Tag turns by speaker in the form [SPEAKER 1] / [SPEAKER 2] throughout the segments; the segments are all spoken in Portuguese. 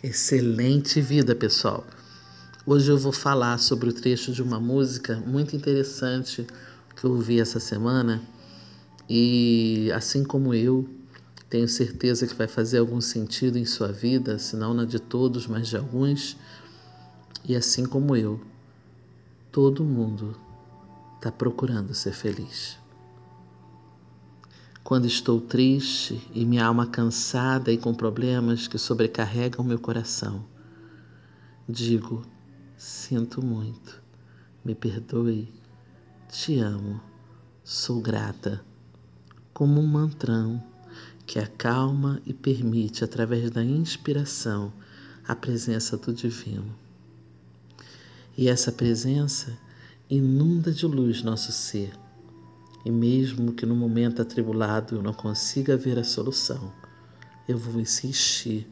[SPEAKER 1] Excelente vida, pessoal. Hoje eu vou falar sobre o trecho de uma música muito interessante que eu ouvi essa semana e, assim como eu, tenho certeza que vai fazer algum sentido em sua vida, se não na de todos, mas de alguns. E assim como eu, todo mundo está procurando ser feliz. Quando estou triste e minha alma cansada e com problemas que sobrecarregam meu coração, digo: sinto muito, me perdoe, te amo, sou grata, como um mantrão que acalma e permite, através da inspiração, a presença do Divino. E essa presença inunda de luz nosso ser e mesmo que no momento atribulado eu não consiga ver a solução, eu vou insistir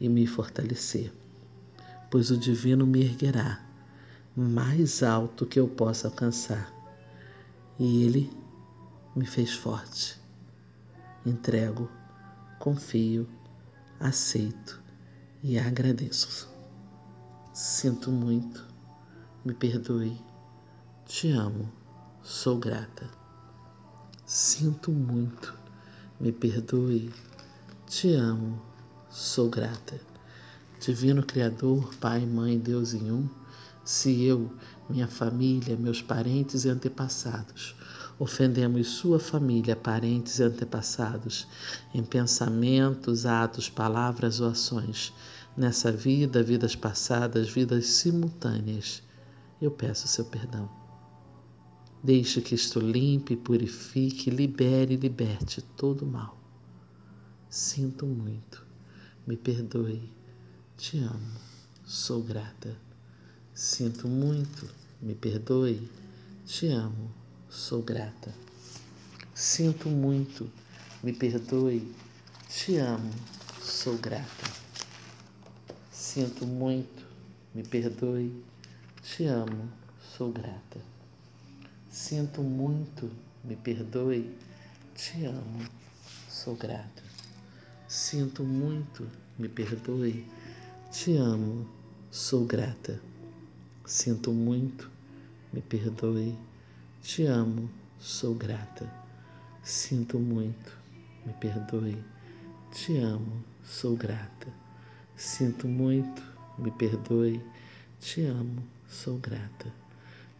[SPEAKER 1] e me fortalecer, pois o divino me erguerá mais alto que eu possa alcançar. E ele me fez forte. Entrego, confio, aceito e agradeço. Sinto muito, me perdoe, te amo, sou grata. Sinto muito, me perdoe, te amo, sou grata. Divino Criador, Pai, Mãe, Deus em um, se eu, minha família, meus parentes e antepassados ofendemos sua família, parentes e antepassados em pensamentos, atos, palavras ou ações, nessa vida, vidas passadas, vidas simultâneas, eu peço seu perdão. Deixe que isto limpe, purifique, libere e liberte todo o mal. Sinto muito, me perdoe, te amo, sou grata. Sinto muito, me perdoe, te amo, sou grata. Sinto muito, me perdoe, te amo, sou grata. Sinto muito, me perdoe, te amo, sou grata. Sinto muito, me perdoe, te amo, sou grata. Sinto muito, me perdoe, te amo, sou grata. Sinto muito, me perdoe, te amo, sou grata. Sinto muito, me perdoe, te amo, sou grata. Sinto muito, me perdoe, te amo, sou grata.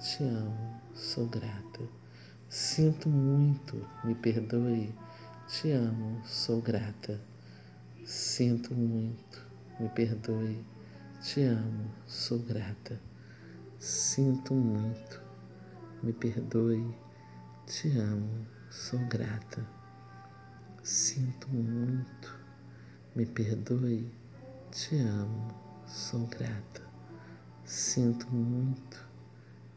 [SPEAKER 1] Te amo, sou grata. Sinto muito, me perdoe. Te amo, sou grata. Sinto muito, me perdoe. Te amo, sou grata. Sinto muito, me perdoe. Te amo, sou grata. Sinto muito, me perdoe. Te amo, sou grata. Sinto muito,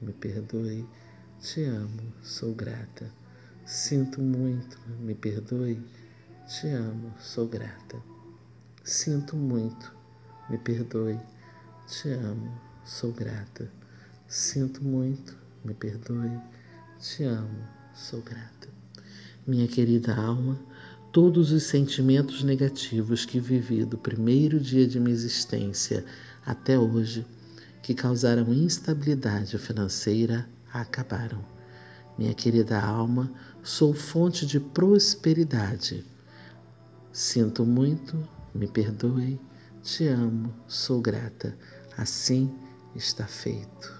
[SPEAKER 1] me perdoe, te amo, sou grata. Sinto muito, me perdoe, te amo, sou grata. Sinto muito, me perdoe, te amo, sou grata. Sinto muito, me perdoe. Te amo, sou grata. Minha querida alma, todos os sentimentos negativos que vivi do primeiro dia de minha existência até hoje, que causaram instabilidade financeira, acabaram. Minha querida alma, sou fonte de prosperidade. Sinto muito, me perdoe, te amo, sou grata. Assim está feito.